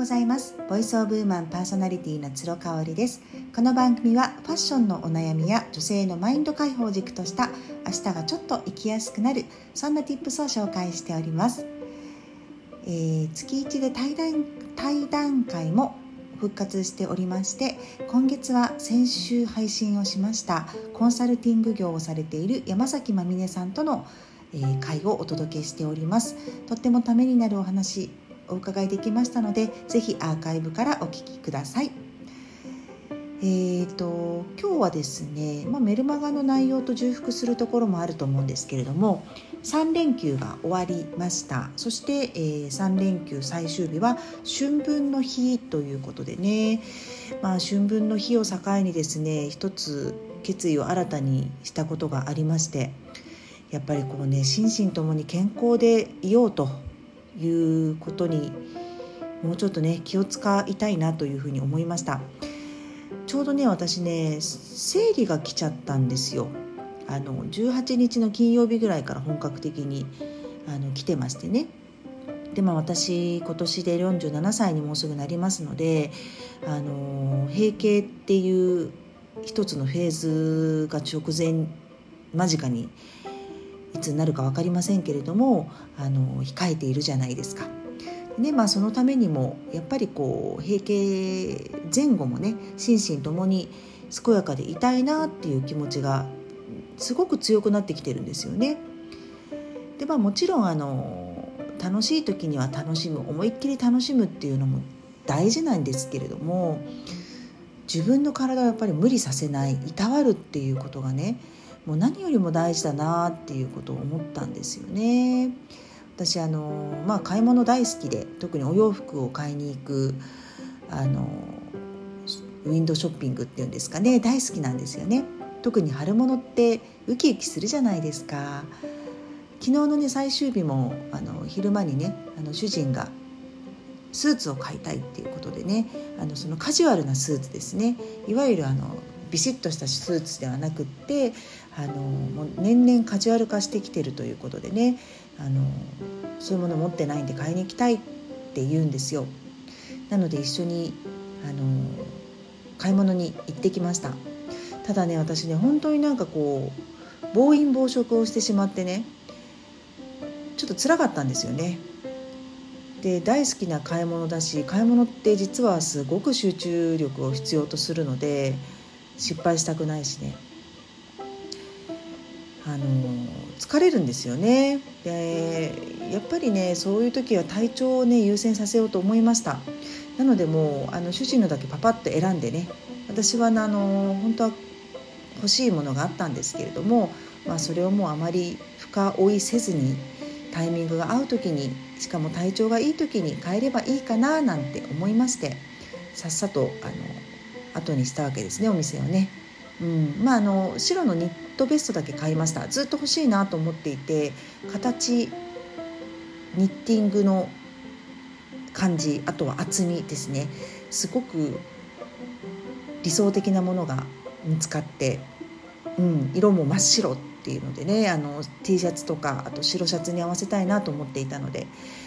ございます。ボイスオブウーマンパーソナリティの鶴香織です。この番組はファッションのお悩みや女性のマインド解放軸とした明日がちょっと生きやすくなるそんな tips を紹介しております、えー、月1で対談対談会も復活しておりまして今月は先週配信をしましたコンサルティング業をされている山崎まみねさんとの会をお届けしております。とってもためになるお話お伺いできましたのでぜひアーカイブからお聞きください。えーと、今日はですね、まあ、メルマガの内容と重複するところもあると思うんですけれども3連休が終わりましたそして、えー、3連休最終日は春分の日ということでね、まあ、春分の日を境にですね一つ決意を新たにしたことがありましてやっぱりこうね心身ともに健康でいようということにもうちょっとね気を使いたいなというふうに思いました。ちょうどね私ね生理が来ちゃったんですよ。あの18日の金曜日ぐらいから本格的にあの来てましてね。でまあ私今年で47歳にもうすぐなりますのであの閉経っていう一つのフェーズが直前間近につになるか分かりませんけれどもあの控えているじゃないですか。でまあ、そのためにもやっぱりこう閉経前後もね心身ともに健やかでいたいなっていう気持ちがすごく強くなってきてるんですよね。でまあもちろんあの楽しい時には楽しむ思いっきり楽しむっていうのも大事なんですけれども自分の体をやっぱり無理させないいたわるっていうことがねもう何よりも大事だなっていうことを思ったんですよね。私あの、まあ、買い物大好きで特にお洋服を買いに行くあのウィンドショッピングっていうんですかね大好きなんですよね。特に春物ってウキウキするじゃないですか。昨日のね最終日もあの昼間にねあの主人がスーツを買いたいっていうことでねあのそのカジュアルなスーツですねいわゆるあのビシッとしたスーツではなくってあのもう年々カジュアル化してきてるということでねあのそういうもの持ってないんで買いに行きたいって言うんですよ。なので一緒にあの買い物に行ってきました。ただね私ね本当になんかこう暴飲暴食をしてしまってねちょっと辛かったんですよね。で大好きな買い物だし買い物って実はすごく集中力を必要とするので失敗したくないしね。あの疲れるんですよね。でやっぱりねそういう時は体調をね優先させようと思いました。なのでもうあの主人のだけパパッと選んでね私はあの本当は欲しいものがあったんですけれども、まあ、それをもうあまり深追いせずにタイミングが合う時にしかも体調がいい時に変えればいいかななんて思いましてさっさとあの後にしたわけですねお店をね。うん。まあ、あの白のニットベストだけ買いました。ずっと欲しいなと思っていて形ニッティングの感じあとは厚みですね。すごく理想的なものが見つかって、うん、色も真っ白っていうのでねあの T シャツとかあと白シャツに合わせたいなと思っていたので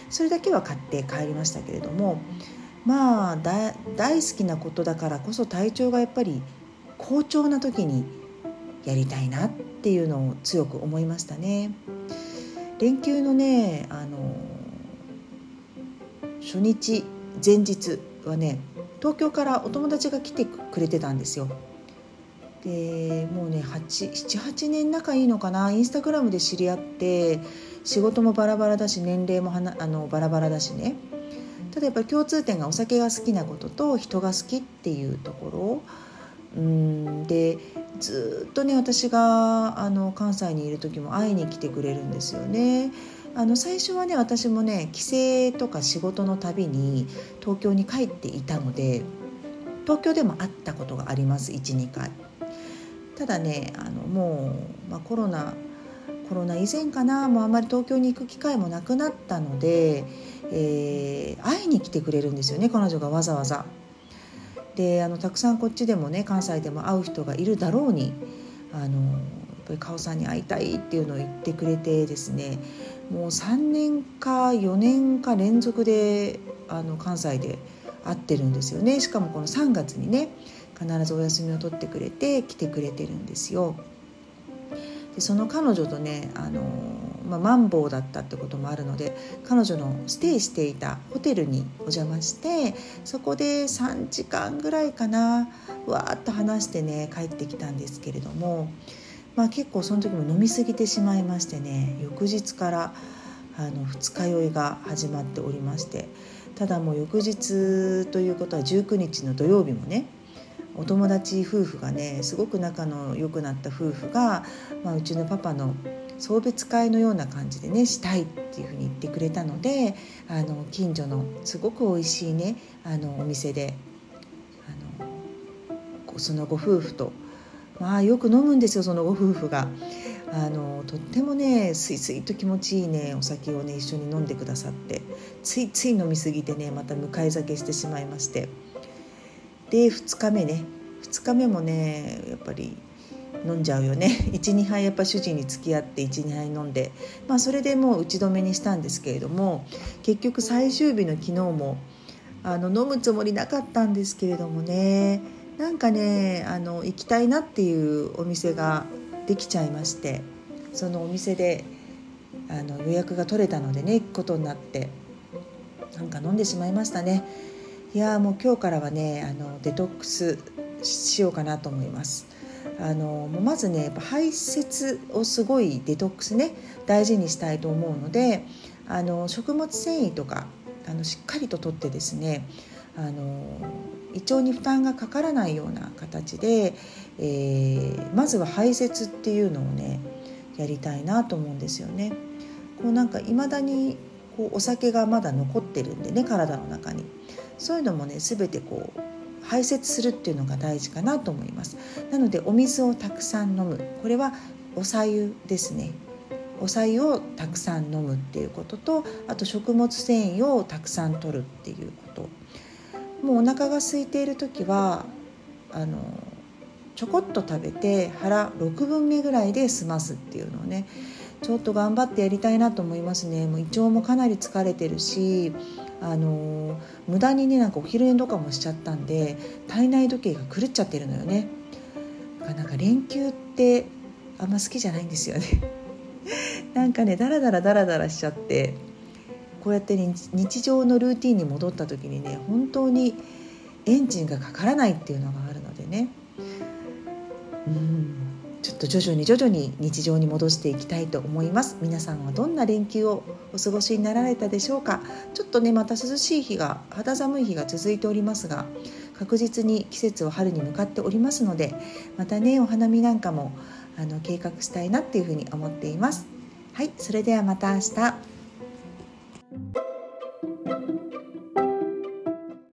それだけは買って帰りましたけれどもまあ大好きなことだからこそ体調がやっぱり好調な時にやりたいなっていうのを強く思いましたね。連休のねあの初日前日はね東京からお友達が来てくれてたんですよ。でもうね78年仲いいのかな？インスタグラムで知り合って仕事もバラバラだし年齢もはなあのバラバラだしねただやっぱり共通点がお酒が好きなことと人が好きっていうところうんでずっとね私があの関西にいる時も会いに来てくれるんですよね。あの最初はね私もね帰省とか仕事のたびに東京に帰っていたので東京でも会ったことがあります12回。ただねあのもう、まあ、コロナコロナ以前かなもうあまり東京に行く機会もなくなったので、えー、会いに来てくれるんですよね彼女がわざわざ。であのたくさんこっちでもね関西でも会う人がいるだろうにあのやっぱり顔さんに会いたいっていうのを言ってくれてですねもう3年か4年か連続であの関西で会ってるんですよねしかもこの3月にね必ずお休みを取ってくれて来てくれてるんですよ。でその彼女とねあの、まあ、マンボウだったってこともあるので彼女のステイしていたホテルにお邪魔してそこで3時間ぐらいかなわーっと話してね帰ってきたんですけれども、まあ、結構その時も飲み過ぎてしまいましてね翌日からあの二日酔いが始まっておりましてただもう翌日ということは19日の土曜日もねお友達夫婦がねすごく仲の良くなった夫婦が、まあ、うちのパパの送別会のような感じでねしたいっていうふうに言ってくれたのであの近所のすごく美味しいねあのお店であのそのご夫婦とまあよく飲むんですよそのご夫婦が。あのとってもねすいすいと気持ちいいねお酒をね一緒に飲んでくださってついつい飲み過ぎてねまた向かい酒してしまいましてで2日目ね2日目もねやっぱり飲んじゃうよね 12杯やっぱ主人に付き合って12杯飲んで、まあ、それでもう打ち止めにしたんですけれども結局最終日の昨日もあの飲むつもりなかったんですけれどもねなんかねあの行きたいなっていうお店ができちゃいましてそのお店であの予約が取れたのでね行くことになってなんか飲んでしまいましたね。いやもう今日からはねあのデトックスしようかなと思います。あのまずねやっぱ排泄をすごいデトックスね大事にしたいと思うのであの食物繊維とかあのしっかりととってですねあの胃腸に負担がかからないような形で、えー、まずは排泄っていうのをねやりたいなと思うんですよね。こうなんか未だにこうお酒がまだ残ってるんでね体の中に。そういうのもね全てこう排泄するっていうのが大事かなと思います。なのでお水をたくさん飲む。これはお白湯ですね。お白湯をたくさん飲むっていうこととあと食物繊維をたくさん摂るっていうこと。もうお腹が空いている時はあのちょこっと食べて腹6分目ぐらいで済ますっていうのをねちょっと頑張ってやりたいなと思いますね。もう胃腸もかなり疲れてるしあの無駄にねなんかお昼寝とかもしちゃったんで体内時計が狂っちゃってるのよね。なんか連休ってあんま好きじゃないんですよね。なんかねダラダラダラダラしちゃってこうやって日常のルーティンに戻った時にね本当にエンジンがかからないっていうのがあるのでね。うん。ちょっと徐々に徐々に日常に戻していきたいと思います。皆さんはどんな連休をお過ごしになられたでしょうか？ちょっとねまた涼しい日が肌寒い日が続いておりますが確実に季節は春に向かっておりますのでまたねお花見なんかもあの計画したいなっていうふうに思っています。はいそれではまた明日。